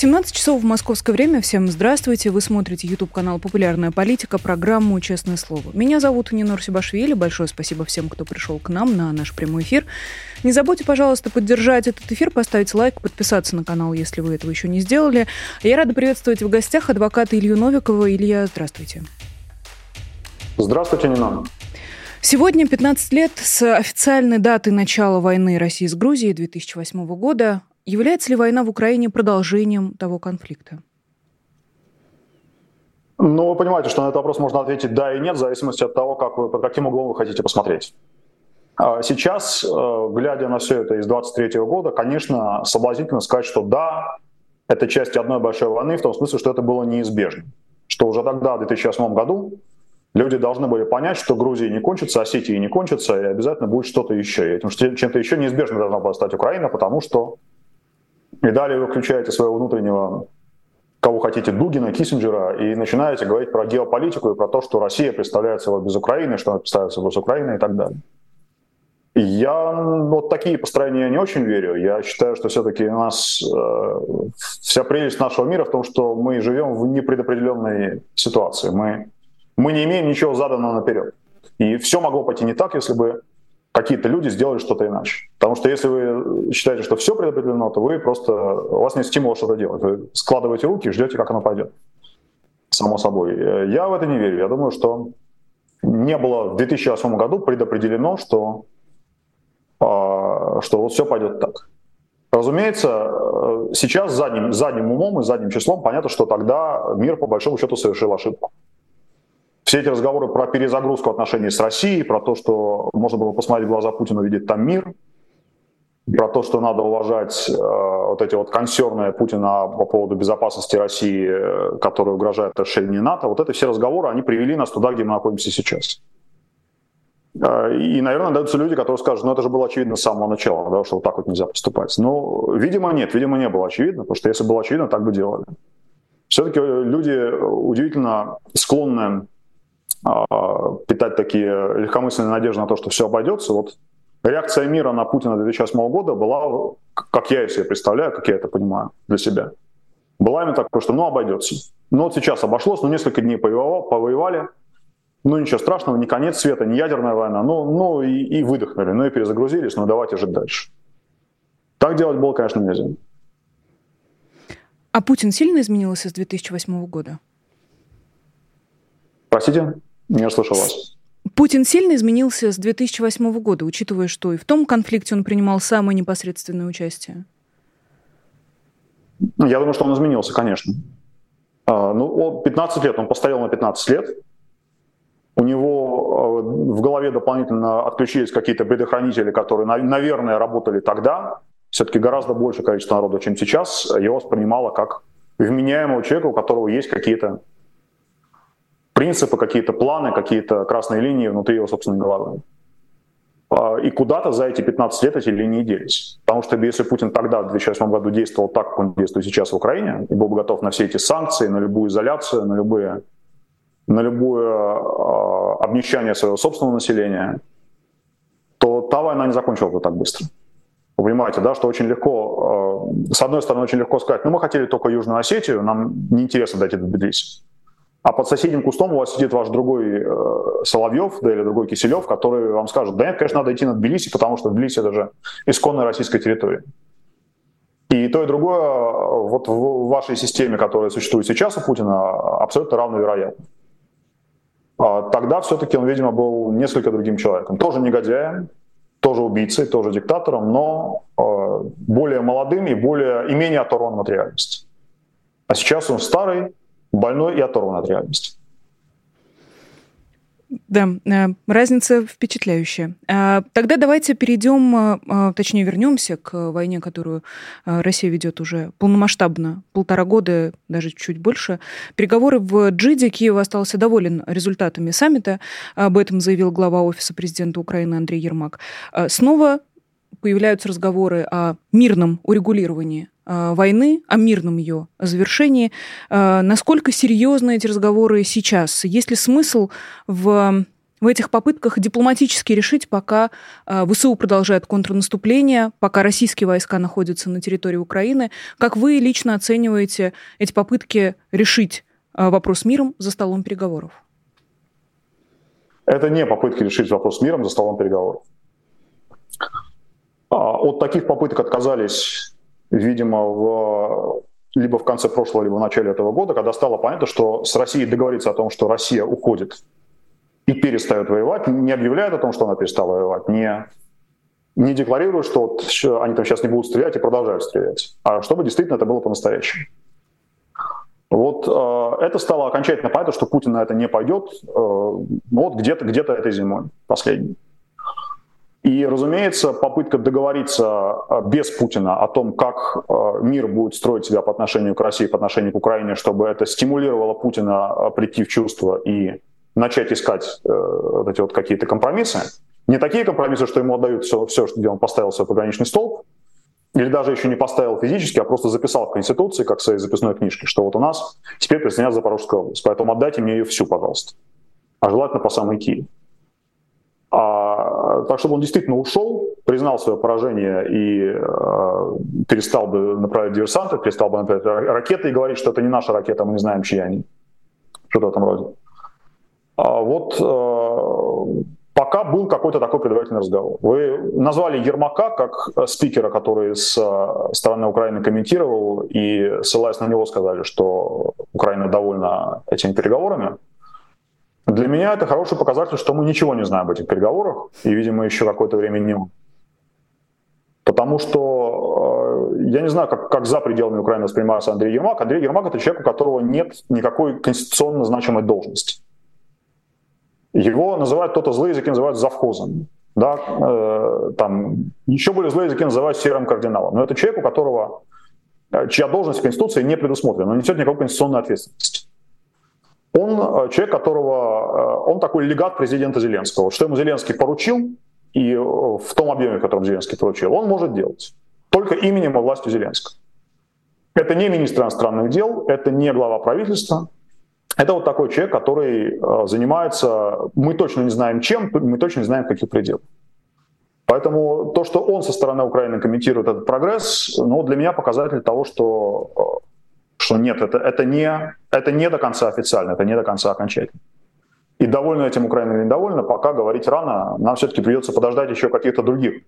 17 часов в московское время. Всем здравствуйте. Вы смотрите YouTube-канал «Популярная политика», программу «Честное слово». Меня зовут Нинор Сибашвили. Большое спасибо всем, кто пришел к нам на наш прямой эфир. Не забудьте, пожалуйста, поддержать этот эфир, поставить лайк, подписаться на канал, если вы этого еще не сделали. Я рада приветствовать в гостях адвоката Илью Новикова. Илья, здравствуйте. Здравствуйте, Нина. Сегодня 15 лет с официальной даты начала войны России с Грузией 2008 года. Является ли война в Украине продолжением того конфликта? Ну, вы понимаете, что на этот вопрос можно ответить да и нет, в зависимости от того, как вы, под каким углом вы хотите посмотреть. А сейчас, э, глядя на все это из 23 года, конечно, соблазнительно сказать, что да, это часть одной большой войны, в том смысле, что это было неизбежно. Что уже тогда, в 2008 году, люди должны были понять, что Грузия не кончится, Осетия не кончится, и обязательно будет что-то еще. И этим чем-то еще неизбежно должна была стать Украина, потому что и далее вы включаете своего внутреннего, кого хотите, Дугина, Киссинджера, и начинаете говорить про геополитику и про то, что Россия представляет собой без Украины, что она представляет собой без Украины и так далее. Я вот такие построения не очень верю. Я считаю, что все-таки у нас э, вся прелесть нашего мира в том, что мы живем в непредопределенной ситуации. Мы, мы не имеем ничего заданного наперед. И все могло пойти не так, если бы какие-то люди сделали что-то иначе. Потому что если вы считаете, что все предопределено, то вы просто, у вас нет стимула что-то делать. Вы складываете руки и ждете, как оно пойдет. Само собой. Я в это не верю. Я думаю, что не было в 2008 году предопределено, что, а, что вот все пойдет так. Разумеется, сейчас задним, задним умом и задним числом понятно, что тогда мир по большому счету совершил ошибку все эти разговоры про перезагрузку отношений с Россией, про то, что можно было посмотреть в глаза Путина, увидеть там мир, про то, что надо уважать э, вот эти вот консерны Путина по поводу безопасности России, э, которые угрожают расширению НАТО, вот эти все разговоры, они привели нас туда, где мы находимся сейчас. Э, и, наверное, найдутся люди, которые скажут, ну это же было очевидно с самого начала, да, что вот так вот нельзя поступать. Но, видимо, нет, видимо, не было очевидно, потому что если было очевидно, так бы делали. Все-таки люди удивительно склонны питать такие легкомысленные надежды на то, что все обойдется. Вот реакция мира на Путина 2008 года была, как я себе представляю, как я это понимаю для себя, была именно такой, что ну обойдется. Ну вот сейчас обошлось, ну несколько дней повоевал, повоевали, ну ничего страшного, не конец света, не ядерная война, ну, ну и, и выдохнули, ну и перезагрузились, ну давайте жить дальше. Так делать было, конечно, нельзя. А Путин сильно изменился с 2008 года? Простите? Не услышал вас. Путин сильно изменился с 2008 года, учитывая, что и в том конфликте он принимал самое непосредственное участие? Ну, я думаю, что он изменился, конечно. А, ну, 15 лет, он постоял на 15 лет. У него а, в голове дополнительно отключились какие-то предохранители, которые, наверное, работали тогда. Все-таки гораздо большее количество народа, чем сейчас, его воспринимало как вменяемого человека, у которого есть какие-то принципы, какие-то планы, какие-то красные линии внутри его собственной головы. А, и куда-то за эти 15 лет эти линии делись. Потому что если Путин тогда, в 2008 году, действовал так, как он действует сейчас в Украине, и был бы готов на все эти санкции, на любую изоляцию, на любые на любое э, обнищание своего собственного населения, то та война не закончилась бы так быстро. Вы понимаете, да, что очень легко, э, с одной стороны, очень легко сказать, ну мы хотели только Южную Осетию, нам неинтересно дойти до Тбилиси а под соседним кустом у вас сидит ваш другой э, Соловьев, да, или другой Киселев, который вам скажет, да нет, конечно, надо идти на Тбилиси, потому что Тбилиси это же исконная российская территория. И то, и другое э, вот в вашей системе, которая существует сейчас у Путина, абсолютно равновероятно. А тогда все-таки он, видимо, был несколько другим человеком. Тоже негодяем, тоже убийцей, тоже диктатором, но э, более молодым и более и менее оторванным от реальности. А сейчас он старый, больной и оторван от реальности. Да, э, разница впечатляющая. А, тогда давайте перейдем, э, э, точнее вернемся к войне, которую Россия ведет уже полномасштабно, полтора года, даже чуть больше. Переговоры в Джиде. Киев остался доволен результатами саммита. Об этом заявил глава Офиса президента Украины Андрей Ермак. Снова появляются разговоры о мирном урегулировании э, войны, о мирном ее завершении. Э, насколько серьезны эти разговоры сейчас? Есть ли смысл в в этих попытках дипломатически решить, пока ВСУ продолжает контрнаступление, пока российские войска находятся на территории Украины. Как вы лично оцениваете эти попытки решить вопрос миром за столом переговоров? Это не попытки решить вопрос миром за столом переговоров. А, от таких попыток отказались, видимо, в, либо в конце прошлого, либо в начале этого года, когда стало понятно, что с Россией договориться о том, что Россия уходит и перестает воевать, не объявляет о том, что она перестала воевать, не, не декларирует, что вот они там сейчас не будут стрелять и продолжают стрелять, а чтобы действительно это было по-настоящему. Вот э, это стало окончательно понятно, что Путин на это не пойдет, э, ну вот где-то где этой зимой, последней. И, разумеется, попытка договориться э, без Путина о том, как э, мир будет строить себя по отношению к России, по отношению к Украине, чтобы это стимулировало Путина э, прийти в чувство и начать искать вот эти вот какие-то компромиссы. Не такие компромиссы, что ему отдают все, все где он поставил свой пограничный столб, или даже еще не поставил физически, а просто записал в Конституции, как в своей записной книжке, что вот у нас теперь присоединяется Запорожская область, поэтому отдайте мне ее всю, пожалуйста. А желательно по самой Киеву. Так, чтобы он действительно ушел, признал свое поражение и э, перестал бы направлять диверсанты, перестал бы направлять ракеты и говорить, что это не наша ракета, мы не знаем, чьи они. Что-то в этом роде. А вот э, пока был какой-то такой предварительный разговор. Вы назвали Ермака как спикера, который с э, стороны Украины комментировал, и ссылаясь на него сказали, что Украина довольна этими переговорами. Для меня это хороший показатель, что мы ничего не знаем об этих переговорах, и, видимо, еще какое-то время не Потому что э, я не знаю, как, как за пределами Украины воспринимается Андрей Ермак. Андрей Ермак — это человек, у которого нет никакой конституционно значимой должности. Его называют, кто-то злые языки называют завхозом. Да, э, там, еще более злые языки называют серым кардиналом. Но это человек, у которого, э, чья должность в Конституции не предусмотрена, он несет никакой конституционной ответственности. Он э, человек, которого, э, он такой легат президента Зеленского. Что ему Зеленский поручил, и э, в том объеме, в котором Зеленский поручил, он может делать. Только именем и властью Зеленского. Это не министр иностранных дел, это не глава правительства. Это вот такой человек, который занимается, мы точно не знаем чем, мы точно не знаем в каких пределах. Поэтому то, что он со стороны Украины комментирует этот прогресс, ну, для меня показатель того, что что нет, это, это, не, это не до конца официально, это не до конца окончательно. И довольна этим Украина или недовольна, пока говорить рано, нам все-таки придется подождать еще каких-то других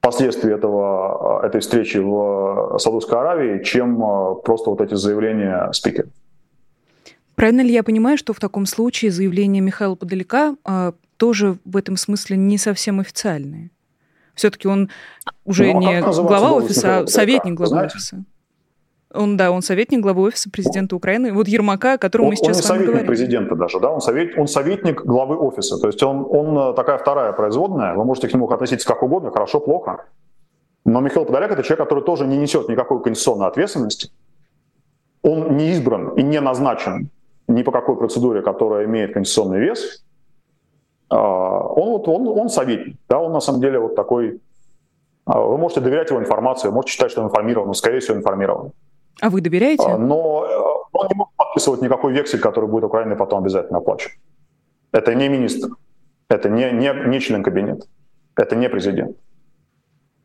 последствий этого, этой встречи в Саудовской Аравии, чем э, просто вот эти заявления спикера. Правильно ли я понимаю, что в таком случае заявления Михаила Подалека э, тоже в этом смысле не совсем официальные? Все-таки он уже ну, а не глава офиса, а советник главы Знаете? офиса. Он, да, он советник главы офиса президента Украины. Вот Ермака, о котором он, мы сейчас он с вами говорим. президента даже, да, он, совет, он советник главы офиса. То есть он, он э, такая вторая производная, вы можете к нему относиться как угодно, хорошо, плохо. Но Михаил Подоляк – это человек, который тоже не несет никакой конституционной ответственности. Он не избран и не назначен ни по какой процедуре, которая имеет конституционный вес. А, он, вот, он, он советник, да, он на самом деле вот такой... А, вы можете доверять его информации, можете считать, что он информирован, но, скорее всего, информирован. А вы доверяете? А, но э, он не может подписывать никакой вексель, который будет Украине потом обязательно оплачен. Это не министр, это не, не, не член кабинета, это не президент.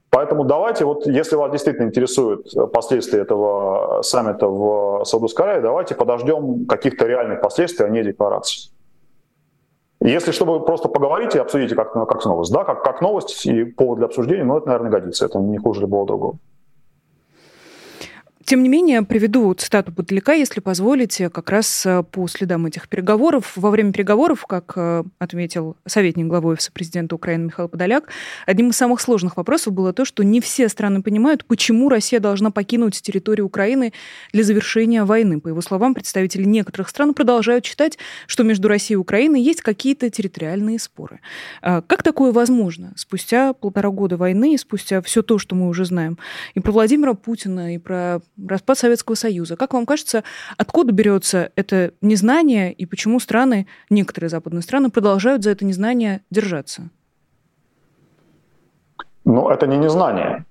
Поэтому давайте, вот если вас действительно интересуют последствия этого саммита в Саудовской Аравии, давайте подождем каких-то реальных последствий, а не деклараций. Если чтобы просто поговорить и обсудить как, как новость, да, как, как новость и повод для обсуждения, ну это, наверное, годится, это не хуже любого другого. Тем не менее, приведу цитату Бутылика, если позволите, как раз э, по следам этих переговоров. Во время переговоров, как э, отметил советник главы офиса президента Украины Михаил Подоляк, одним из самых сложных вопросов было то, что не все страны понимают, почему Россия должна покинуть территорию Украины для завершения войны. По его словам, представители некоторых стран продолжают считать, что между Россией и Украиной есть какие-то территориальные споры. А как такое возможно? Спустя полтора года войны, спустя все то, что мы уже знаем, и про Владимира Путина, и про распад Советского Союза. Как вам кажется, откуда берется это незнание и почему страны, некоторые западные страны, продолжают за это незнание держаться? Ну, это не незнание.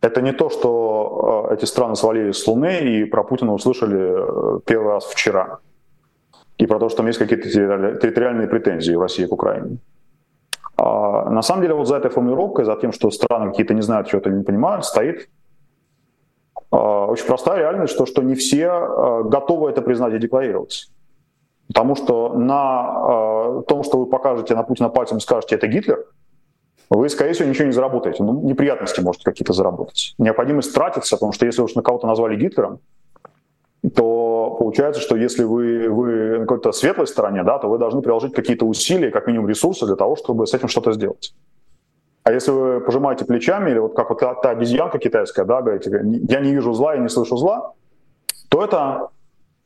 Это не то, что э, эти страны свалились с Луны и про Путина услышали э, первый раз вчера. И про то, что там есть какие-то территориальные претензии в России к Украине. А на самом деле вот за этой формулировкой, за тем, что страны какие-то не знают, что-то не понимают, стоит очень простая реальность, что, что не все а, готовы это признать и декларировать. Потому что на том, что вы покажете на Путина пальцем и скажете, это Гитлер – вы, скорее всего, ничего не заработаете. Ну, неприятности можете какие-то заработать. Необходимость тратиться, потому что если уж на кого-то назвали Гитлером, то получается, что если вы, вы на какой-то светлой стороне, да, то вы должны приложить какие-то усилия, как минимум ресурсы для того, чтобы с этим что-то сделать. А если вы пожимаете плечами, или вот как вот та, та обезьянка китайская, да, говорите, я не вижу зла, я не слышу зла, то это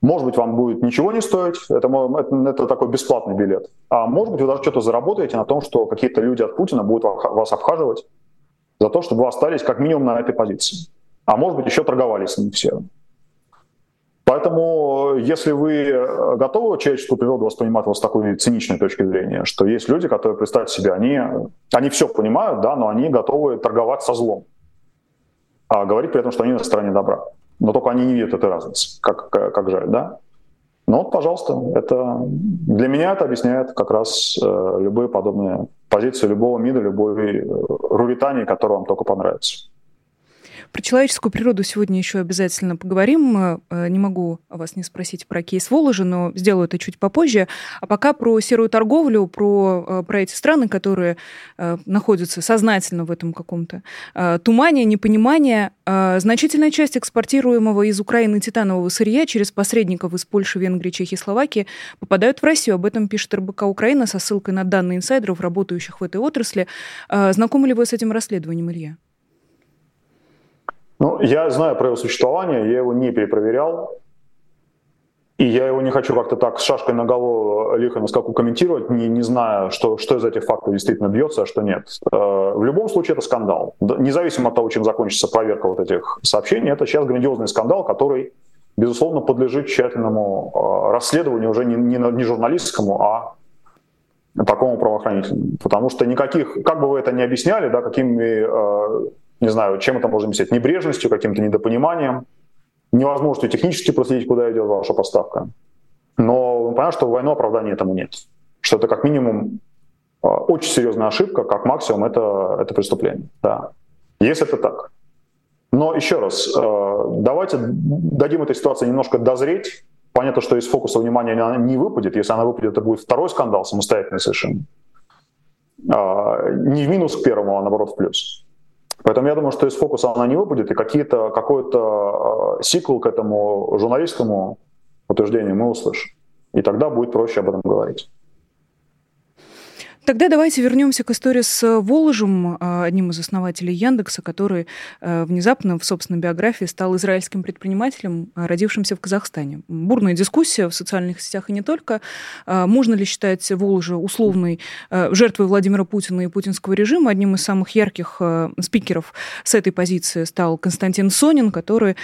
может быть, вам будет ничего не стоить, это, это, это такой бесплатный билет. А может быть, вы даже что-то заработаете на том, что какие-то люди от Путина будут вас обхаживать за то, чтобы вы остались как минимум на этой позиции. А может быть, еще торговались с ним все. Поэтому, если вы готовы человеческую природу воспринимать вот с такой циничной точки зрения, что есть люди, которые, представьте себе, они, они все понимают, да, но они готовы торговать со злом, а говорить при этом, что они на стороне добра но только они не видят этой разницы, как, как жаль, да? Но, пожалуйста, это для меня это объясняет как раз э, любые подобные позиции любого МИДа, любой э, Руритании, которая вам только понравится. Про человеческую природу сегодня еще обязательно поговорим. Э, не могу вас не спросить про кейс Воложи, но сделаю это чуть попозже. А пока про серую торговлю, про, э, про эти страны, которые э, находятся сознательно в этом каком-то тумане, непонимании. Значительная часть экспортируемого из Украины титанового сырья через посредников из Польши, Венгрии, Чехии, Словакии попадают в Россию. Об этом пишет РБК Украина со ссылкой на данные инсайдеров, работающих в этой отрасли. Знакомы ли вы с этим расследованием, Илья? Ну, я знаю про его существование, я его не перепроверял. И я его не хочу как-то так с шашкой на голову лихо на скаку комментировать, не, не зная, что, что из этих фактов действительно бьется, а что нет. Э, в любом случае это скандал. Независимо от того, чем закончится проверка вот этих сообщений, это сейчас грандиозный скандал, который, безусловно, подлежит тщательному э, расследованию уже не, не, не журналистскому, а такому правоохранительному. Потому что никаких, как бы вы это ни объясняли, да, какими э, не знаю, чем это можно объяснять, небрежностью, каким-то недопониманием, невозможностью технически проследить, куда идет ваша поставка. Но понятно, что в войну оправдания этому нет. Что это как минимум а, очень серьезная ошибка, как максимум это, это преступление. Да. Если это так. Но еще раз, а, давайте дадим этой ситуации немножко дозреть. Понятно, что из фокуса внимания она не выпадет. Если она выпадет, это будет второй скандал, самостоятельный совершенно. А, не в минус к первому, а наоборот в плюс. Поэтому я думаю, что из фокуса она не выпадет, и какие-то, какой-то э, сиквел к этому журналистскому утверждению мы услышим. И тогда будет проще об этом говорить. Тогда давайте вернемся к истории с э, Воложем, э, одним из основателей Яндекса, который э, внезапно в собственной биографии стал израильским предпринимателем, родившимся в Казахстане. Бурная дискуссия в социальных сетях и не только. Можно ли считать Воложа условной жертвой Владимира Путина и путинского режима? Одним из самых ярких спикеров с этой позиции стал Константин Сонин, который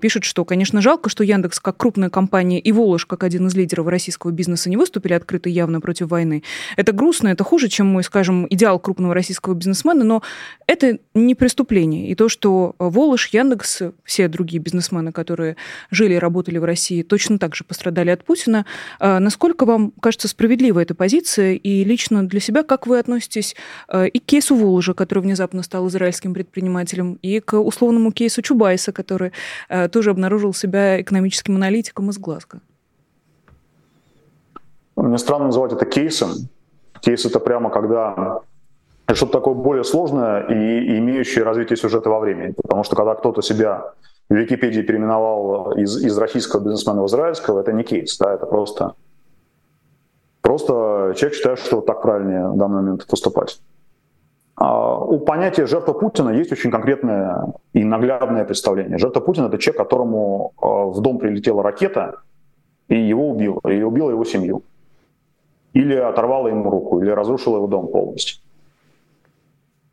пишет, что, конечно, жалко, что Яндекс как крупная компания и Волож как один из лидеров российского бизнеса не выступили открыто явно против войны. Это грустно, это это хуже, чем мой, скажем, идеал крупного российского бизнесмена, но это не преступление. И то, что Волош, Яндекс, все другие бизнесмены, которые жили и работали в России, точно так же пострадали от Путина. А насколько вам кажется справедлива эта позиция? И лично для себя, как вы относитесь а, и к кейсу Воложа, который внезапно стал израильским предпринимателем, и к условному кейсу Чубайса, который тоже обнаружил себя экономическим аналитиком из Глазго? Мне странно называть это кейсом, Кейс — это прямо когда что-то такое более сложное и, имеющее развитие сюжета во времени. Потому что когда кто-то себя в Википедии переименовал из, из российского бизнесмена в израильского, это не кейс, да, это просто, просто человек считает, что так правильнее в данный момент поступать. А у понятия жертва Путина есть очень конкретное и наглядное представление. Жертва Путина — это человек, которому а, в дом прилетела ракета, и его убила, и убила его семью или оторвала ему руку, или разрушила его дом полностью.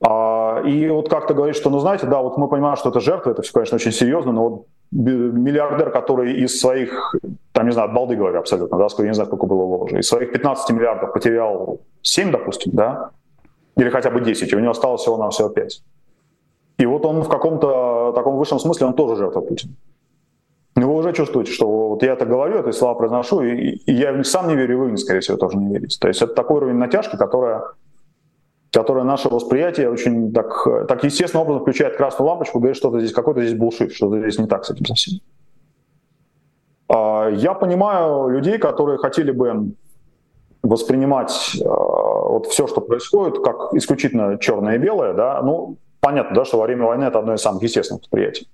А, и вот как-то говорит, что, ну знаете, да, вот мы понимаем, что это жертва, это все, конечно, очень серьезно, но вот миллиардер, который из своих, там, не знаю, от балды говорю абсолютно, да, я не знаю, сколько было вложено, из своих 15 миллиардов потерял 7, допустим, да, Или хотя бы 10, и у него осталось всего на всего 5. И вот он в каком-то таком высшем смысле, он тоже жертва Путина. Вы уже чувствуете, что вот я это говорю, эти слова произношу, и, я сам не верю, и вы, скорее всего, тоже не верите. То есть это такой уровень натяжки, которая, которая наше восприятие очень так, так естественным образом включает красную лампочку, говорит, что-то здесь, какой-то здесь булшит, что-то здесь не так с этим совсем. А, я понимаю людей, которые хотели бы воспринимать э, вот все, что происходит, как исключительно черное и белое, да, ну, понятно, да, что во время войны это одно из самых естественных восприятий.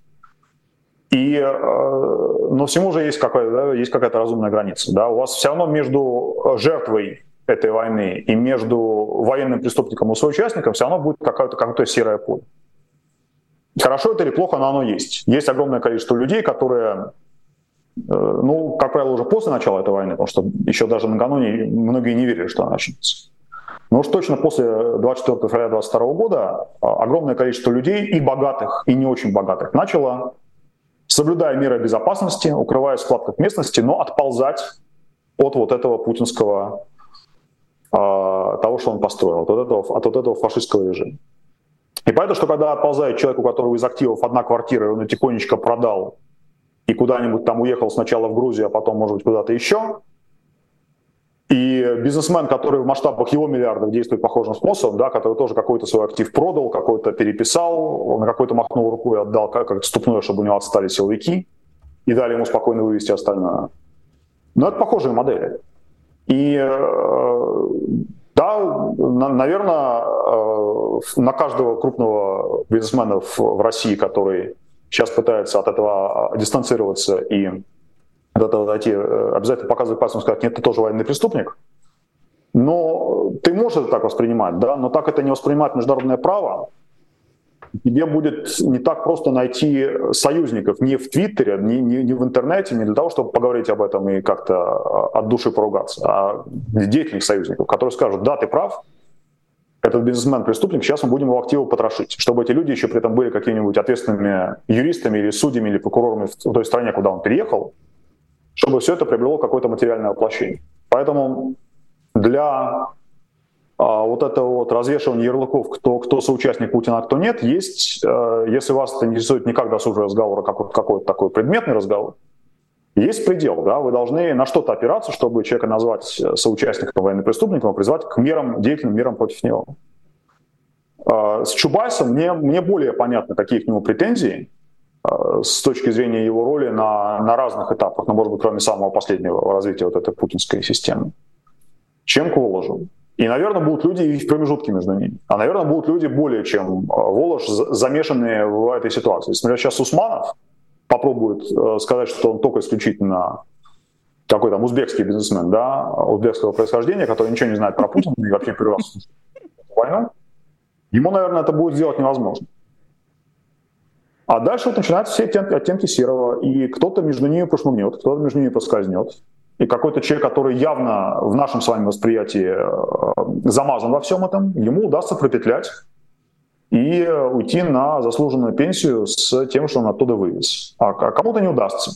И, э, но всему же есть, какая, да, есть какая-то разумная граница. Да? У вас все равно между жертвой этой войны и между военным преступником и соучастником все равно будет какое-то какое серое поле. Хорошо это или плохо, но оно есть. Есть огромное количество людей, которые, э, ну, как правило, уже после начала этой войны, потому что еще даже накануне многие не верили, что она начнется. Но уж точно после 24 февраля 2022 года огромное количество людей, и богатых, и не очень богатых, начало соблюдая меры безопасности, укрываясь в складках местности, но отползать от вот этого путинского, э, того, что он построил, от вот этого, от вот этого фашистского режима. И поэтому, что когда отползает человек, у которого из активов одна квартира, и он ее тихонечко продал, и куда-нибудь там уехал сначала в Грузию, а потом, может быть, куда-то еще, и бизнесмен, который в масштабах его миллиардов действует похожим способом, да, который тоже какой-то свой актив продал, какой-то переписал, на какой-то махнул рукой, отдал как, как ступное, чтобы у него отстали силовики, и дали ему спокойно вывести остальное. Но это похожие модели. И э, да, наверное, э, на каждого крупного бизнесмена в России, который сейчас пытается от этого а, дистанцироваться и этого дойти, э, обязательно показывать пальцем сказать, нет, ты тоже военный преступник. Но ты можешь это так воспринимать, да, но так это не воспринимает международное право. Тебе будет не так просто найти союзников ни в Твиттере, ни, ни, ни в интернете, не для того, чтобы поговорить об этом и как-то а, от души поругаться, а деятельных союзников, которые скажут, да, ты прав, этот бизнесмен-преступник, сейчас мы будем его активы потрошить, чтобы эти люди еще при этом были какими-нибудь ответственными юристами или судьями или прокурорами в той стране, куда он переехал, чтобы все это приобрело какое-то материальное воплощение. Поэтому для а, вот этого вот развешивания ярлыков, кто, кто соучастник Путина, а кто нет, есть, э, если вас это интересует не как досужий разговор, а какой-то, какой-то такой предметный разговор, есть предел, да, вы должны на что-то опираться, чтобы человека назвать соучастником военным преступником и призвать к мерам, деятельным мерам против него. А, с Чубайсом мне, мне более понятны какие к нему претензии, Э, с точки зрения его роли на, на разных этапах, ну, может быть, кроме самого последнего развития вот этой путинской системы, чем к Воложу. И, наверное, будут люди и в промежутке между ними. А, наверное, будут люди более чем э, Волож, замешанные в этой ситуации. Если сейчас Усманов попробует э, сказать, что он только исключительно какой там узбекский бизнесмен, да, узбекского происхождения, который ничего не знает про Путина и вообще первый раз войну, ему, наверное, это будет сделать невозможно. А дальше вот начинаются все оттенки, оттенки серого, и кто-то между ними прошмыгнет, кто-то между ними проскользнет. И какой-то человек, который явно в нашем с вами восприятии э, замазан во всем этом, ему удастся пропетлять и уйти на заслуженную пенсию с тем, что он оттуда вывез. А кому-то не удастся.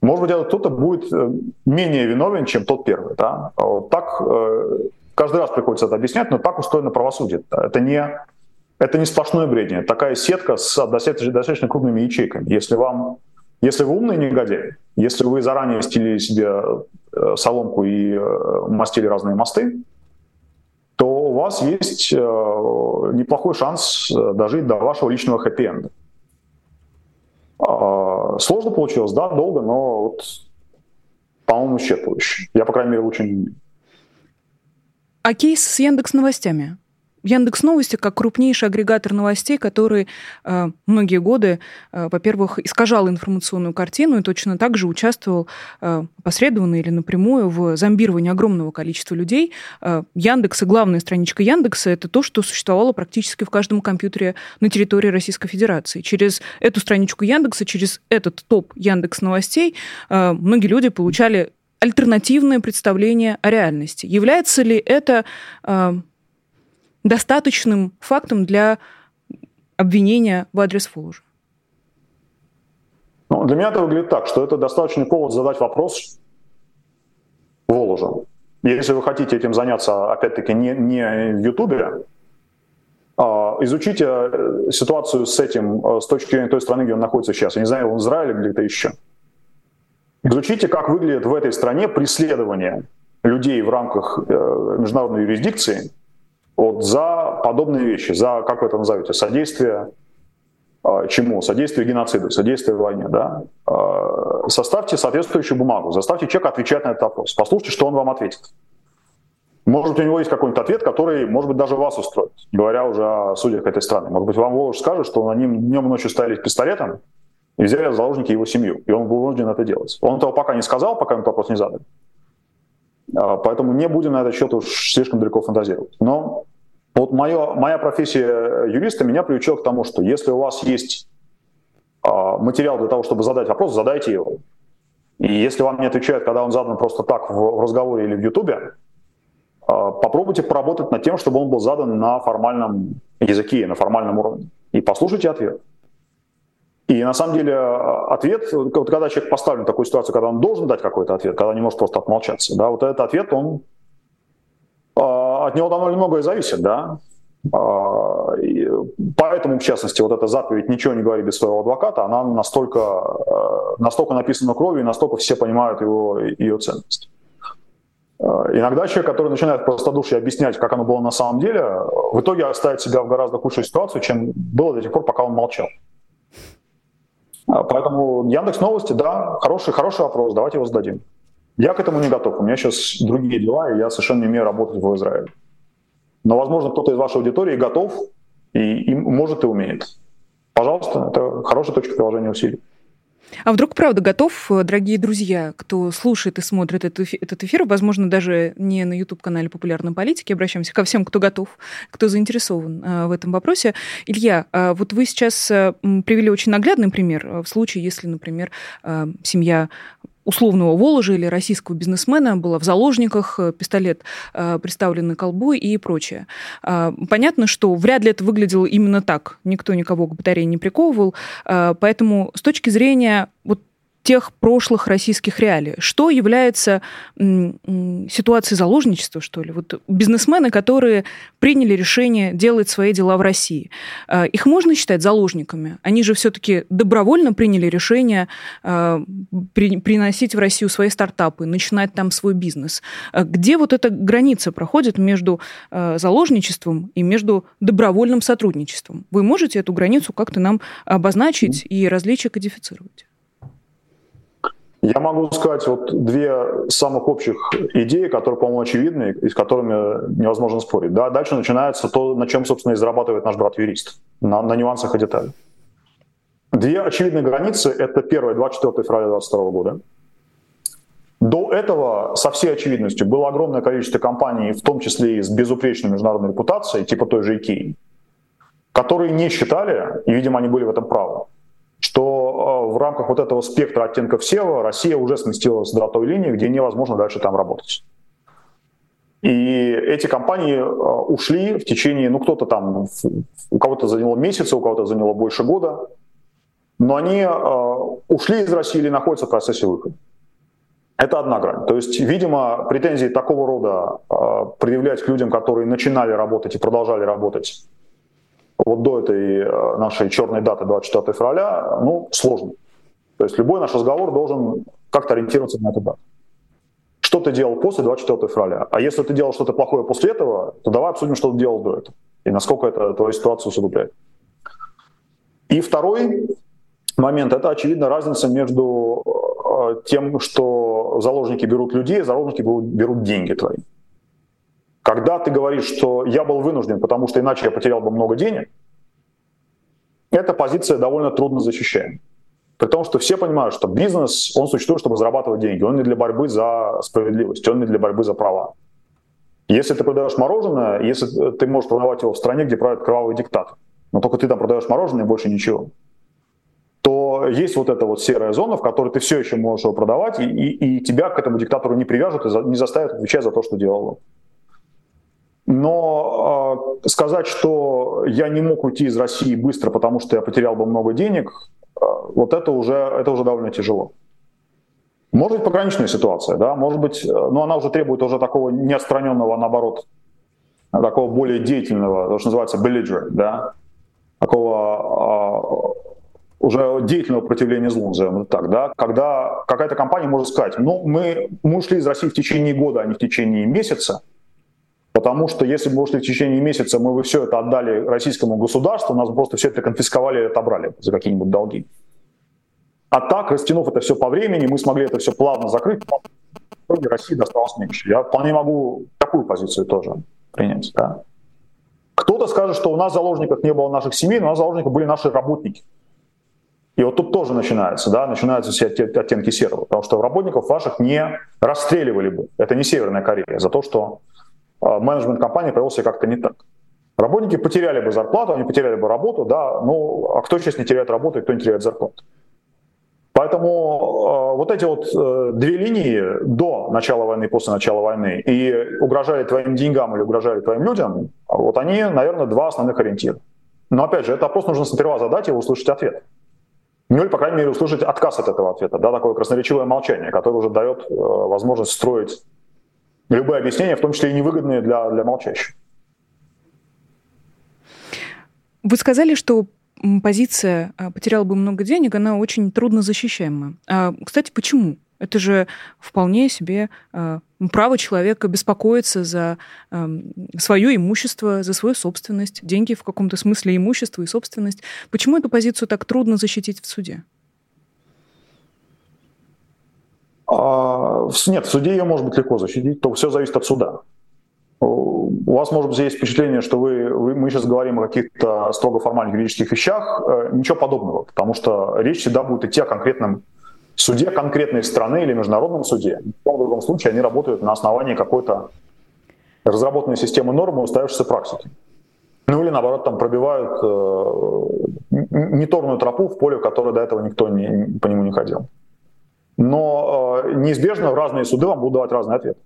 Может быть, этот кто-то будет э, менее виновен, чем тот первый. Да? Вот так э, каждый раз приходится это объяснять, но так устроено правосудие. Это не это не сплошное бредение. Такая сетка с достаточно, крупными ячейками. Если вам если вы умный негодяй, если вы заранее стелили себе э, соломку и э, мастили разные мосты, то у вас есть э, неплохой шанс дожить до вашего личного хэппи-энда. А, сложно получилось, да, долго, но вот, по-моему, исчерпывающе. Я, по крайней мере, лучше не А кейс с Яндекс новостями? Яндекс Новости как крупнейший агрегатор новостей, который э, многие годы, э, во-первых, искажал информационную картину и точно так же участвовал э, посредованно или напрямую в зомбировании огромного количества людей. Э, Яндекс и главная страничка Яндекса это то, что существовало практически в каждом компьютере на территории Российской Федерации. Через эту страничку Яндекса, через этот топ Яндекс новостей э, многие люди получали альтернативное представление о реальности. Является ли это э, достаточным фактом для обвинения в адрес Фолужа? Ну, для меня это выглядит так, что это достаточный повод задать вопрос Воложу. Если вы хотите этим заняться, опять-таки, не, не в Ютубе, изучите ситуацию с этим с точки зрения той страны, где он находится сейчас. Я не знаю, в Израиле или где-то еще. Изучите, как выглядит в этой стране преследование людей в рамках международной юрисдикции вот, за подобные вещи, за, как вы это назовете, содействие а, чему? Содействие геноциду, содействие войне. Да? А, составьте соответствующую бумагу, заставьте человека отвечать на этот вопрос. Послушайте, что он вам ответит. Может у него есть какой-нибудь ответ, который, может быть, даже вас устроит, говоря уже о судьях этой страны. Может быть, вам Волош скажет, что на ним днем и ночью стали пистолетом и взяли заложники его семью, и он был вынужден это делать. Он этого пока не сказал, пока ему вопрос не задали. А, поэтому не будем на этот счет уж слишком далеко фантазировать. Но вот мое, моя профессия юриста меня приучила к тому, что если у вас есть э, материал для того, чтобы задать вопрос, задайте его. И если вам не отвечают, когда он задан просто так в, разговоре или в Ютубе, э, попробуйте поработать над тем, чтобы он был задан на формальном языке, на формальном уровне. И послушайте ответ. И на самом деле ответ, вот когда человек поставлен в такую ситуацию, когда он должен дать какой-то ответ, когда не может просто отмолчаться, да, вот этот ответ, он от него довольно многое зависит, да. А, поэтому, в частности, вот эта заповедь «ничего не говори без своего адвоката», она настолько, настолько написана кровью, и настолько все понимают его, ее ценность. А, иногда человек, который начинает простодушие объяснять, как оно было на самом деле, в итоге ставит себя в гораздо худшую ситуацию, чем было до тех пор, пока он молчал. А, поэтому Яндекс Новости, да, хороший, хороший вопрос, давайте его зададим. Я к этому не готов. У меня сейчас другие дела, и я совершенно не умею работать в Израиле. Но, возможно, кто-то из вашей аудитории готов и, и может и умеет. Пожалуйста, это хорошая точка приложения усилий. А вдруг, правда, готов, дорогие друзья, кто слушает и смотрит этот эфир, возможно, даже не на YouTube-канале «Популярной политики», обращаемся ко всем, кто готов, кто заинтересован э, в этом вопросе. Илья, а вот вы сейчас э, привели очень наглядный пример в случае, если, например, э, семья условного Воложа или российского бизнесмена была в заложниках, э, пистолет э, приставлен на колбу и прочее. А, понятно, что вряд ли это выглядело именно так. Никто никого к батарее не приковывал. Поэтому с точки зрения вот тех прошлых российских реалий. Что является ситуацией заложничества, что ли? Вот бизнесмены, которые приняли решение делать свои дела в России, а, их можно считать заложниками? Они же все-таки добровольно приняли решение а, приносить в Россию свои стартапы, начинать там свой бизнес. А где вот эта граница проходит между заложничеством и между добровольным сотрудничеством? Вы можете эту границу как-то нам обозначить и различия кодифицировать? Я могу сказать вот две самых общих идеи, которые, по-моему, очевидны и с которыми невозможно спорить. Да? Дальше начинается то, на чем, собственно, и зарабатывает наш брат-юрист, на, на нюансах и деталях. Две очевидные границы — это первое, 24 февраля 2022 года. До этого, со всей очевидностью, было огромное количество компаний, в том числе и с безупречной международной репутацией, типа той же IKEA, которые не считали, и, видимо, они были в этом правы, что э, в рамках вот этого спектра оттенков SEO Россия уже сместилась до той линии, где невозможно дальше там работать. И эти компании э, ушли в течение, ну кто-то там, у кого-то заняло месяц, у кого-то заняло больше года, но они э, ушли из России или находятся в процессе выхода. Это одна грань. То есть, видимо, претензии такого рода предъявлять к людям, которые начинали работать и продолжали работать вот до этой э, нашей черной даты 24 февраля, ну, сложно. То есть любой наш разговор должен как-то ориентироваться на эту дату. Что ты делал после 24 февраля? А если ты делал что-то плохое после этого, то давай обсудим, что ты делал до этого. И насколько это твою ситуацию усугубляет. И второй момент – это, очевидно, разница между э, тем, что заложники берут людей, заложники берут деньги твои. Когда ты говоришь, что я был вынужден, потому что иначе я потерял бы много денег, эта позиция довольно трудно защищаема. При том, что все понимают, что бизнес, он существует, чтобы зарабатывать деньги. Он не для борьбы за справедливость, он не для борьбы за права. Если ты продаешь мороженое, если ты можешь продавать его в стране, где правит кровавый диктатор, но только ты там продаешь мороженое и больше ничего, то есть вот эта вот серая зона, в которой ты все еще можешь его продавать, и, и, и тебя к этому диктатору не привяжут и за, не заставят отвечать за то, что делал он. Но э, сказать, что я не мог уйти из России быстро, потому что я потерял бы много денег, э, вот это уже, это уже довольно тяжело. Может быть пограничная ситуация, да, может быть, э, но она уже требует уже такого неотстраненного, наоборот, такого более деятельного, то, что называется belligerent, да, такого а, уже деятельного противления злу, назовем это так, да, когда какая-то компания может сказать, ну, мы, мы ушли из России в течение года, а не в течение месяца, потому что если бы ушли в течение месяца, мы бы все это отдали российскому государству, нас бы просто все это конфисковали и отобрали за какие-нибудь долги. А так, растянув это все по времени, мы смогли это все плавно закрыть, в итоге России досталось меньше. Я вполне могу такую позицию тоже принять. Да. Кто-то скажет, что у нас заложников не было наших семей, но у нас заложников были наши работники. И вот тут тоже начинается, да, начинаются все оттенки серого, потому что работников ваших не расстреливали бы. Это не Северная Корея за то, что менеджмент компании повел себя как-то не так. Работники потеряли бы зарплату, они потеряли бы работу, да, ну, а кто сейчас не теряет работу и кто не теряет зарплату? Поэтому э, вот эти вот э, две линии до начала войны и после начала войны и угрожали твоим деньгам или угрожали твоим людям, вот они, наверное, два основных ориентира. Но опять же, это вопрос нужно сперва задать и услышать ответ. Ну или, по крайней мере, услышать отказ от этого ответа, да, такое красноречивое молчание, которое уже дает э, возможность строить любые объяснения, в том числе и невыгодные для, для молчащих. Вы сказали, что позиция а, «потерял бы много денег», она очень трудно защищаемая. А, кстати, почему? Это же вполне себе а, право человека беспокоиться за свое имущество, за свою собственность. Деньги в каком-то смысле имущество и собственность. Почему эту позицию так трудно защитить в суде? Нет, в суде ее может быть легко защитить, то все зависит от суда у вас, может быть, есть впечатление, что вы, вы, мы сейчас говорим о каких-то строго формальных юридических вещах. Э, ничего подобного, потому что речь всегда будет идти о конкретном суде конкретной страны или международном суде. В том другом случае они работают на основании какой-то разработанной системы нормы, устоявшейся практики. Ну или наоборот, там пробивают э, неторную тропу в поле, которое до этого никто не, по нему не ходил. Но э, неизбежно разные суды вам будут давать разный ответ.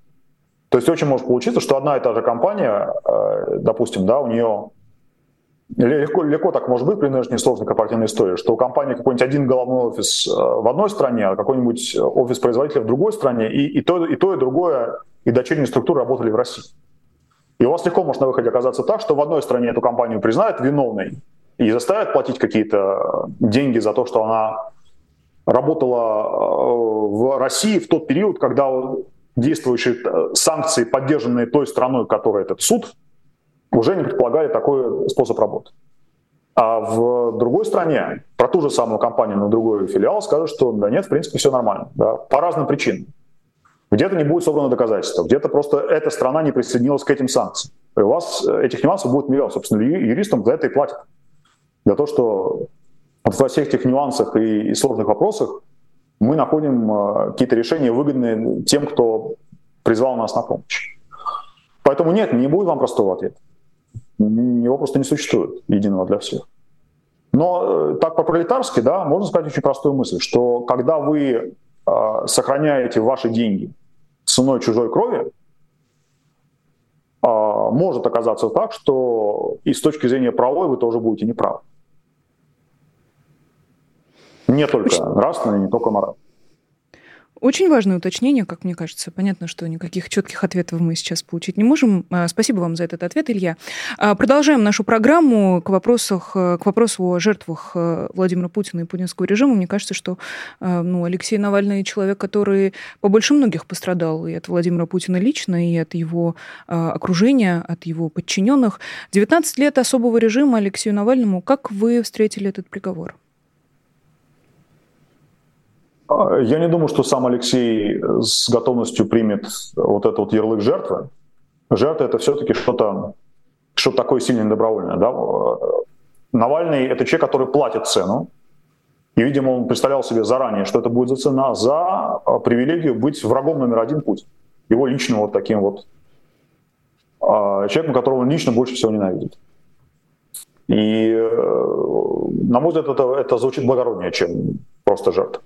То есть очень может получиться, что одна и та же компания, э, допустим, да, у нее легко, легко так может быть при нынешней сложной корпоративной истории, что у компании какой-нибудь один головной офис э, в одной стране, а какой-нибудь офис производителя в другой стране, и, и, то, и то, и другое, и дочерние структуры работали в России. И у вас легко может на выходе оказаться так, что в одной стране эту компанию признают виновной и заставят платить какие-то деньги за то, что она работала э, в России в тот период, когда действующие э, санкции, поддержанные той страной, которая этот суд, уже не предполагали такой способ работы. А в другой стране про ту же самую компанию, но другой филиал скажут, что да нет, в принципе, все нормально. Да, по разным причинам. Где-то не будет собрано доказательства, где-то просто эта страна не присоединилась к этим санкциям. И у вас э, этих нюансов будет миллион. Собственно, юристам за это и платят. Для того, что во всех этих нюансах и, и сложных вопросах мы находим э, какие-то решения выгодные тем, кто призвал нас на помощь. Поэтому нет, не будет вам простого ответа. Его просто не существует единого для всех. Но э, так по-пролетарски, да, можно сказать очень простую мысль, что когда вы э, сохраняете ваши деньги ценой чужой крови, э, может оказаться так, что и с точки зрения правовой вы тоже будете неправы. Не только нравственно, не только морально. Очень важное уточнение, как мне кажется. Понятно, что никаких четких ответов мы сейчас получить не можем. А, спасибо вам за этот ответ, Илья. А, продолжаем нашу программу к, вопросах, э, к вопросу о жертвах э, Владимира Путина и путинского режима. Мне кажется, что э, ну, Алексей Навальный человек, который побольше многих пострадал и от Владимира Путина лично, и от его окружения, от его подчиненных. 19 лет особого режима Алексею Навальному. Как вы встретили этот приговор? Я не думаю, что сам Алексей с готовностью примет вот этот вот ярлык жертвы. Жертва это все-таки что-то что такое сильное добровольное. Да? Навальный это человек, который платит цену. И, видимо, он представлял себе заранее, что это будет за цена за привилегию быть врагом номер один Путин. Его личным вот таким вот а, человеком, которого он лично больше всего ненавидит. И, э, на мой взгляд, это, это звучит благороднее, чем просто жертва.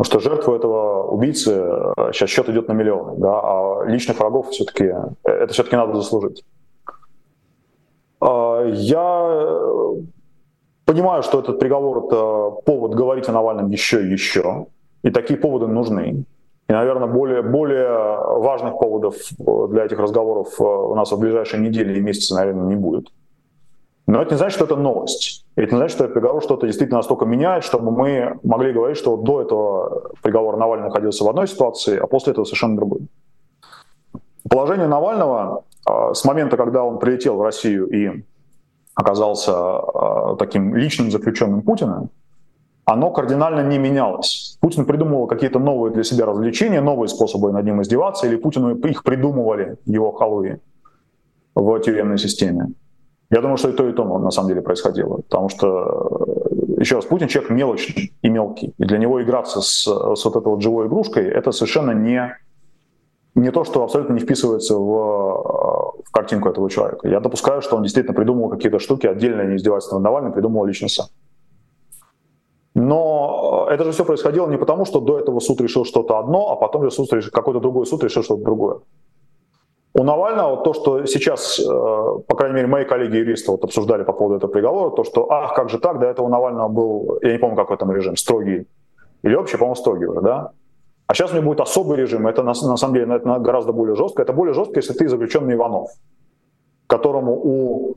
Потому что жертву этого убийцы сейчас э, счет идет на миллионы, да, а личных врагов все-таки э, это все-таки надо заслужить. А, я э, понимаю, что этот приговор это повод говорить о Навальном еще и еще, и такие поводы нужны. И, наверное, более, более важных поводов для этих разговоров у нас в ближайшие недели и месяцы, наверное, не будет. Но это не значит, что это новость. Это не значит, что приговор что-то действительно настолько меняет, чтобы мы могли говорить, что до этого приговора Навальный находился в одной ситуации, а после этого совершенно другой. Положение Навального а, с момента, когда он прилетел в Россию и оказался а, таким личным заключенным Путина, оно кардинально не менялось. Путин придумывал какие-то новые для себя развлечения, новые способы над ним издеваться, или Путину их придумывали его халуи в тюремной системе. Я думаю, что и то, и то на самом деле происходило. Потому что, еще раз, Путин человек мелочный и мелкий. И для него играться с, с вот этой вот живой игрушкой, это совершенно не, не то, что абсолютно не вписывается в, в картинку этого человека. Я допускаю, что он действительно придумал какие-то штуки, отдельно не издевательство над Навальным, придумал лично сам. Но это же все происходило не потому, что до этого суд решил что-то одно, а потом же суд решил, какой-то другой суд решил что-то другое. У Навального то, что сейчас, э, по крайней мере, мои коллеги-юристы вот обсуждали по поводу этого приговора, то, что, ах, как же так, до этого у Навального был, я не помню, какой там режим, строгий, или вообще, по-моему, строгий уже, да? А сейчас у него будет особый режим, это на, на самом деле это гораздо более жестко. Это более жестко, если ты заключенный Иванов, которому у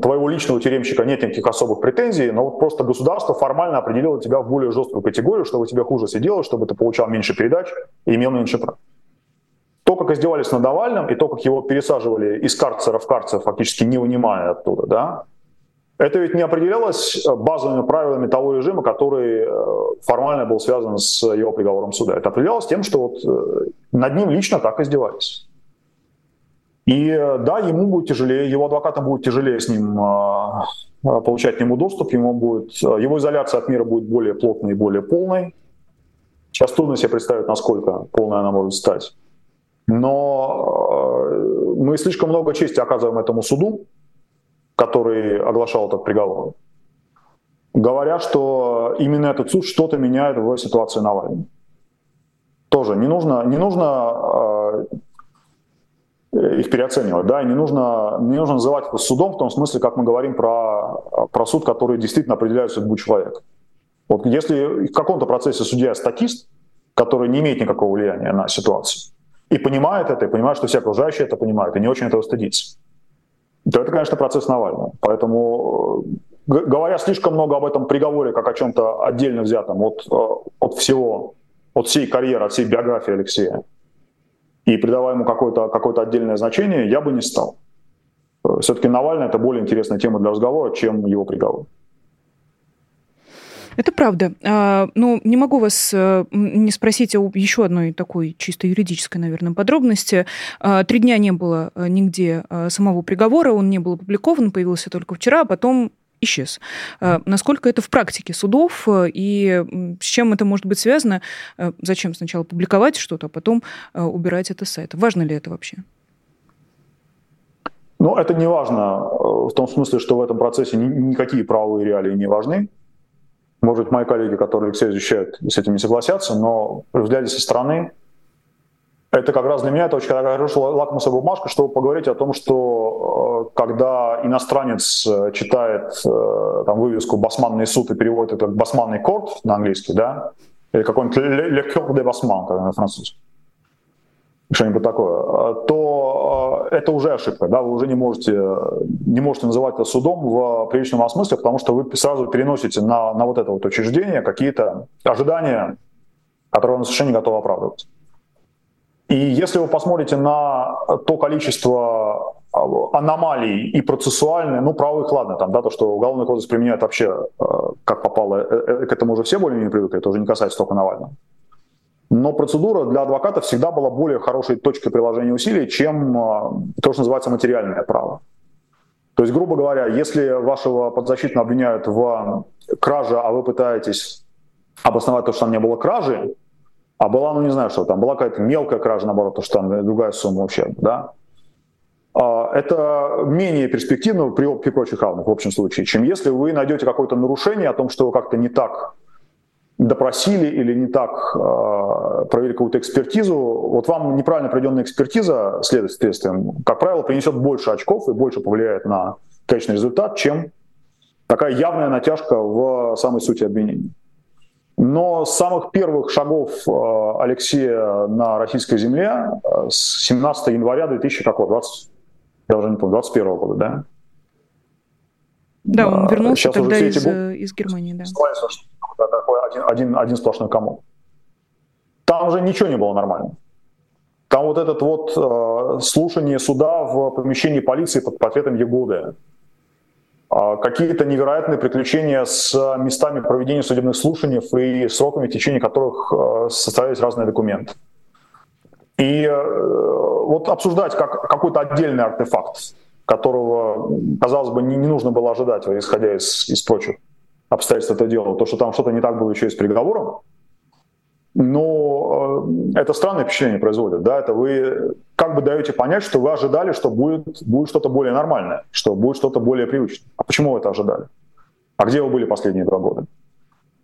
твоего личного тюремщика нет никаких особых претензий, но вот просто государство формально определило тебя в более жесткую категорию, чтобы тебе хуже сидело, чтобы ты получал меньше передач и имел меньше прав. То, как издевались над Навальным, и то, как его пересаживали из карцера в карцер, фактически не вынимая оттуда, да, это ведь не определялось базовыми правилами того режима, который э, формально был связан с его приговором суда. Это определялось тем, что вот э, над ним лично так издевались. И э, да, ему будет тяжелее, его адвокатам будет тяжелее с ним получать к нему доступ, ему будет, его изоляция от мира будет более плотной и более полной. Сейчас трудно себе представить, насколько полной она может стать. Но э, мы слишком много чести оказываем этому суду, который оглашал этот приговор, говоря, что именно этот суд что-то меняет в ситуации Навального. Тоже не нужно, не нужно э, их переоценивать, да, и не нужно, не нужно называть это судом в том смысле, как мы говорим про, про суд, который действительно определяет судьбу человека. Вот если в каком-то процессе судья статист, который не имеет никакого влияния на ситуацию, и понимает это, и понимает, что все окружающие это понимают, и не очень этого стыдится, то это, конечно, процесс Навального. Поэтому, э, говоря слишком много об этом приговоре, как о чем-то отдельно взятом от, э, от всего, от всей карьеры, от всей биографии Алексея, и придавая ему какое-то какое отдельное значение, я бы не стал. Э, Все-таки Навальный — это более интересная тема для разговора, чем его приговор. Это правда. А, но не могу вас э, не спросить о еще одной такой чисто юридической, наверное, подробности. А, три дня не было э, нигде э, самого приговора, он не был опубликован, появился только вчера, а потом исчез. А, насколько это в практике судов и с чем это может быть связано? Зачем сначала публиковать что-то, а потом убирать это с сайта? Важно ли это вообще? Ну, это не важно в том смысле, что в этом процессе никакие правовые реалии не важны. Может быть, мои коллеги, которые Алексей изучают, с этим не согласятся, но взгляде со стороны это как раз для меня это очень хорошая лакмусовая бумажка, чтобы поговорить о том, что э, когда иностранец э, читает э, там, вывеску «Басманный суд» и переводит это «Басманный корт» на английский, да, или какой-нибудь «Le Coeur de Basman», на французском, что-нибудь такое, то это уже ошибка, да, вы уже не можете, не можете называть это судом в приличном смысле, потому что вы сразу переносите на, на вот это вот учреждение какие-то ожидания, которые он совершенно не готов оправдывать. И если вы посмотрите на то количество аномалий и процессуальные, ну, правовых, ладно, там, да, то, что уголовный кодекс применяет вообще как попало, э, э, к этому уже все более-менее привыкли, это уже не касается только Навального. Но процедура для адвоката всегда была более хорошей точкой приложения усилий, чем а, то, что называется материальное право. То есть, грубо говоря, если вашего подзащитного обвиняют в краже, а вы пытаетесь обосновать то, что там не было кражи, а была, ну не знаю, что там, была какая-то мелкая кража, наоборот, то, что там другая сумма вообще, да, а, это менее перспективно при, при прочих равных в общем случае, чем если вы найдете какое-то нарушение о том, что вы как-то не так допросили или не так э, провели какую-то экспертизу, вот вам неправильно проведенная экспертиза следствием, как правило, принесет больше очков и больше повлияет на конечный результат, чем такая явная натяжка в самой сути обвинения. Но с самых первых шагов Алексея на российской земле, с 17 января 2020, я уже не помню, 21 года, да? Да, он вернулся Сейчас тогда из, из Германии, да. Один, один, один сплошной комок. Там уже ничего не было нормально. Там вот этот вот э, слушание суда в помещении полиции под портретом Егоды, э, какие-то невероятные приключения с местами проведения судебных слушаний и сроками, в течение которых э, составлялись разные документы. И э, вот обсуждать как какой-то отдельный артефакт, которого, казалось бы, не, не нужно было ожидать, исходя из, из прочих обстоятельств этого дела, то, что там что-то не так было еще и с приговором, но э, это странное впечатление производит, да, это вы как бы даете понять, что вы ожидали, что будет, будет что-то более нормальное, что будет что-то более привычное. А почему вы это ожидали? А где вы были последние два года?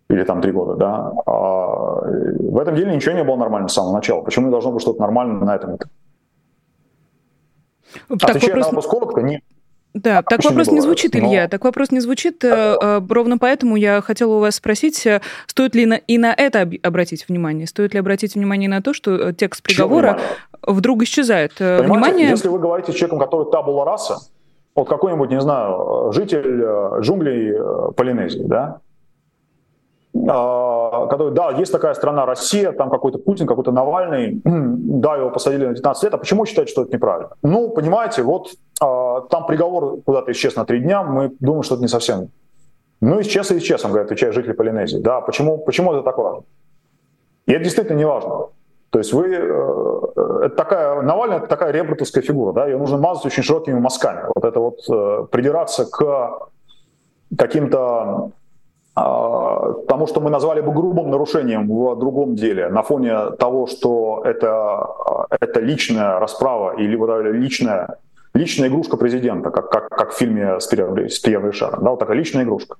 Или там три года, да? А в этом деле ничего не было нормально с самого начала. Почему не должно быть что-то нормальное на этом? Отвечая вопрос... на вопрос коротко, нет. Да, так вопрос не, не звучит, но... Илья. Так вопрос не звучит. Э, ровно поэтому я хотела у вас спросить, э, стоит ли на, и на это обратить внимание? Стоит ли обратить внимание на то, что э, текст приговора вдруг исчезает? Понимаете, внимание... если вы говорите с человеком, который табула раса, вот какой-нибудь, не знаю, житель джунглей Полинезии, да, а, который, да, есть такая страна Россия, там какой-то Путин, какой-то Навальный, да, его посадили на 19 лет, а почему считать, что это неправильно? Ну, понимаете, вот а, там приговор куда-то исчез на три дня, мы думаем, что это не совсем. Ну, исчез и исчез, он говорит, отвечает жители Полинезии. Да, почему, почему это так важно? И это действительно не важно. То есть вы, э, это такая, Навальный это такая ребрутовская фигура, да, ее нужно мазать очень широкими мазками. Вот это вот э, придираться к каким-то а, тому, что мы назвали бы грубым нарушением в другом деле, на фоне того, что это, это личная расправа или личная, личная игрушка президента, как, как, как в фильме с Пьером Ришаром, да, вот такая личная игрушка.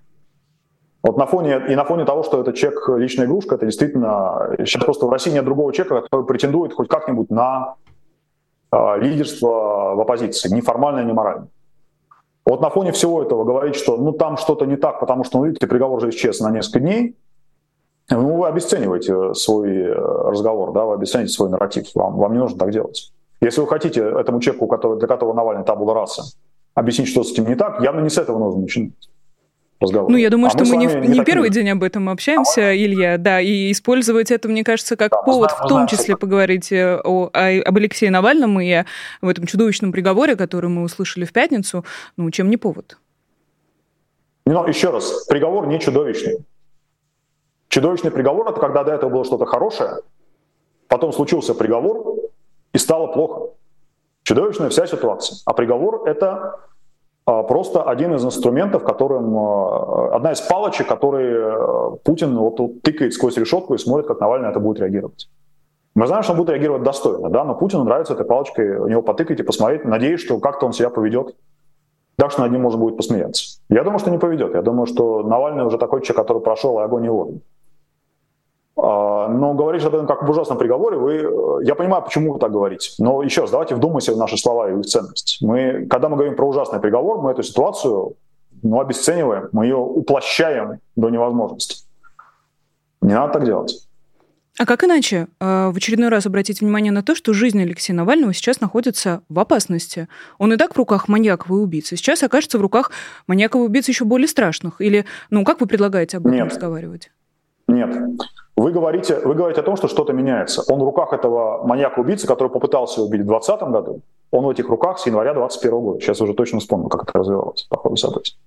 Вот на фоне, и на фоне того, что этот человек личная игрушка, это действительно, сейчас просто в России нет другого человека, который претендует хоть как-нибудь на э, лидерство в оппозиции, ни формально, ни морально. Вот на фоне всего этого говорить, что ну там что-то не так, потому что, ну видите, приговор же исчез на несколько дней, ну вы обесцениваете свой э, разговор, да, вы обесцениваете свой нарратив, вам, вам не нужно так делать. Если вы хотите этому человеку, который, для которого Навальный табула раса, объяснить, что с этим не так, явно не с этого нужно начинать разговор. Ну, я думаю, а что мы, мы не, не, не первый день об этом общаемся, а Илья, да, и использовать это, мне кажется, как да, повод знаем, в том знаем, числе что... поговорить э, о, о, об Алексее Навальном и в этом чудовищном приговоре, который мы услышали в пятницу, ну, чем не повод? Но еще раз, приговор не чудовищный. Чудовищный приговор — это когда до этого было что-то хорошее, потом случился приговор, и стало плохо. Чудовищная вся ситуация. А приговор — это просто один из инструментов, которым, а, одна из палочек, которые э, Путин вот, вот тыкает сквозь решетку и смотрит, как Навальный это будет реагировать. Мы знаем, что он будет реагировать достойно, да, но Путину нравится этой палочкой у него потыкать и посмотреть, надеюсь, что как-то он себя поведет так, что над ним можно будет посмеяться. Я думаю, что не поведет. Я думаю, что Навальный уже такой человек, который прошел и огонь и воду. А, но говоришь об этом как об ужасном приговоре, вы, э, я понимаю, почему вы так говорите. Но еще раз, давайте вдумайся в наши слова и в их ценность. Мы, когда мы говорим про ужасный приговор, мы эту ситуацию ну, обесцениваем, мы ее уплощаем до невозможности. Не надо так делать. А как иначе э, в очередной раз обратить внимание на то, что жизнь Алексея Навального сейчас находится в опасности? Он и так в руках маньяков и убийцы. Сейчас окажется в руках маньяков и убийц еще более страшных. Или, ну, как вы предлагаете об этом Нет. разговаривать? Нет. Вы говорите, вы говорите о том, что что-то меняется. Он в руках этого маньяка-убийцы, который попытался убить в 2020 году, он в этих руках с января 2021 года. Сейчас уже точно вспомнил, как это развивалось по ходу событий.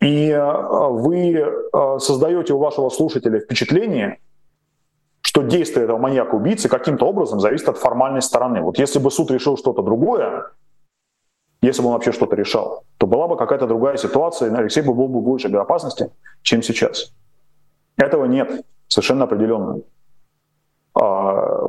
И э, вы э, создаете у вашего слушателя впечатление, что действие этого маньяка-убийцы каким-то образом зависит от формальной стороны. Вот если бы суд решил что-то другое, если бы он вообще что-то решал, то была бы какая-то другая ситуация, и Алексей бы был бы в большей безопасности, чем сейчас. Этого нет, совершенно определенно. А,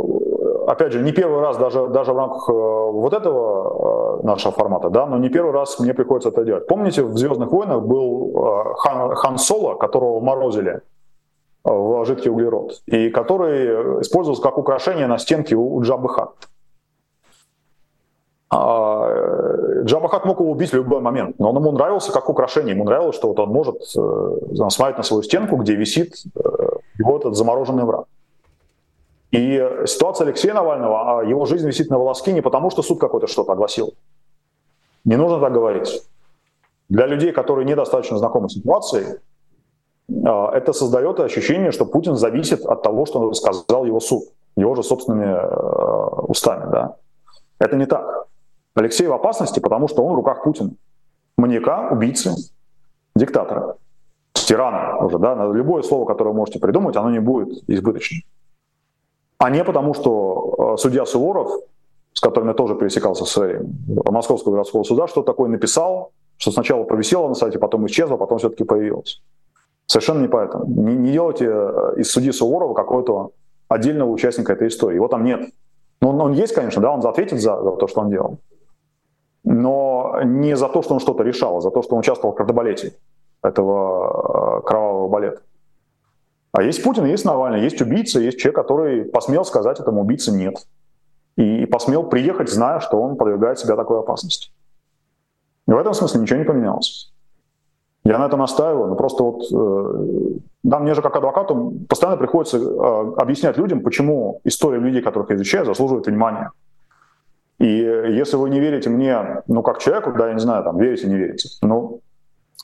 опять же, не первый раз даже, даже в рамках э, вот этого э, нашего формата, да, но не первый раз мне приходится это делать. Помните, в «Звездных войнах» был э, Хан, Хан Соло, которого морозили в жидкий углерод, и который использовался как украшение на стенке у Джабы Хат. А, Джабахат мог его убить в любой момент, но он ему нравился как украшение. Ему нравилось, что вот он может э, смотреть на свою стенку, где висит э, его этот замороженный враг. И ситуация Алексея Навального, а его жизнь висит на волоске не потому, что суд какой-то что-то огласил. Не нужно так говорить. Для людей, которые недостаточно знакомы с ситуацией, а, это создает ощущение, что Путин зависит от того, что сказал его суд, его же собственными э, устами. Да? Это не так. Алексей в опасности, потому что он в руках Путина. Маньяка, убийцы, диктатора, тирана уже. Да? Любое слово, которое вы можете придумать, оно не будет избыточным. А не потому, что э, судья Суворов, с которым я тоже пересекался с Московского городского суда, что такое написал, что сначала провисело на сайте, потом исчезло, потом все-таки появилось. Совершенно не поэтому. Не, не делайте э, из судьи Суворова какого-то отдельного участника этой истории. Его там нет. Ну, он, он есть, конечно, да, он ответит за, за то, что он делал. Но не за то, что он что-то решал, а за то, что он участвовал в кардебалете этого э, кровавого балета. А есть Путин, есть Навальный, есть убийца, есть человек, который посмел сказать этому убийце «нет». И, посмел приехать, зная, что он подвергает себя такой опасности. И в этом смысле ничего не поменялось. Я на этом настаиваю. Ну, просто вот э, да, мне же как адвокату постоянно приходится э, объяснять людям, почему история людей, которых я изучаю, заслуживает внимания. И если вы не верите мне, ну, как человеку, да, я не знаю, там, верите, не верите, ну,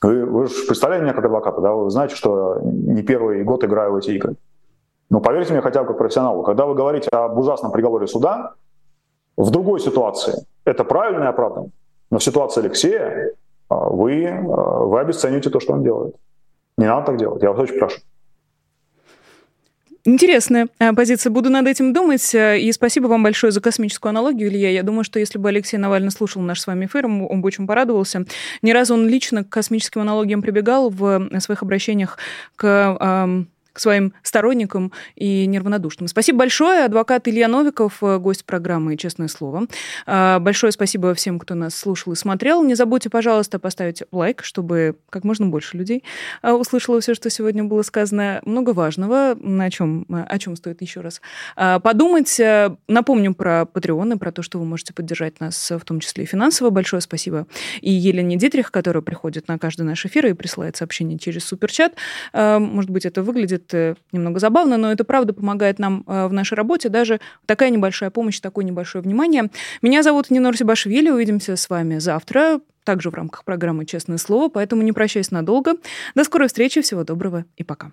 вы, вы же представляете меня как адвоката, да, вы знаете, что не первый год играю в эти игры. Ну, поверьте мне хотя бы как профессионалу, когда вы говорите об ужасном приговоре суда, в другой ситуации это правильно и оправданно. Но в ситуации Алексея а, вы, а, вы обесцениваете то, что он делает. Не надо так делать, я вас очень прошу. Интересная а, позиция. Буду над этим думать. И спасибо вам большое за космическую аналогию, Илья. Я думаю, что если бы Алексей Навальный слушал наш с вами эфир, он бы очень порадовался. Не раз он лично к космическим аналогиям прибегал в своих обращениях к к своим сторонникам и неравнодушным. Спасибо большое. Адвокат Илья Новиков, э, гость программы «Честное слово». А, большое спасибо всем, кто нас слушал и смотрел. Не забудьте, пожалуйста, поставить лайк, чтобы как можно больше людей а, услышало все, что сегодня было сказано. Много важного, о чем, о чем стоит еще раз а, подумать. Э, напомню про Patreon и про то, что вы можете поддержать нас, в том числе и финансово. Большое спасибо и Елене Дитрих, которая приходит на каждый наш эфир и присылает сообщение через суперчат. Может быть, это выглядит выглядит э, немного забавно, но это правда помогает нам э, в нашей работе. Даже такая небольшая помощь, такое небольшое внимание. Меня зовут Нинор Сибашвили. Увидимся с вами завтра, также в рамках программы «Честное слово», поэтому не прощаюсь надолго. До скорой встречи, всего доброго и пока.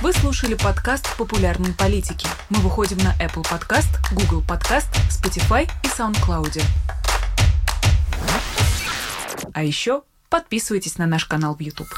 Вы слушали подкаст «Популярные политики». Мы выходим на Apple Podcast, Google Podcast, Spotify и SoundCloud. А еще подписывайтесь на наш канал в YouTube.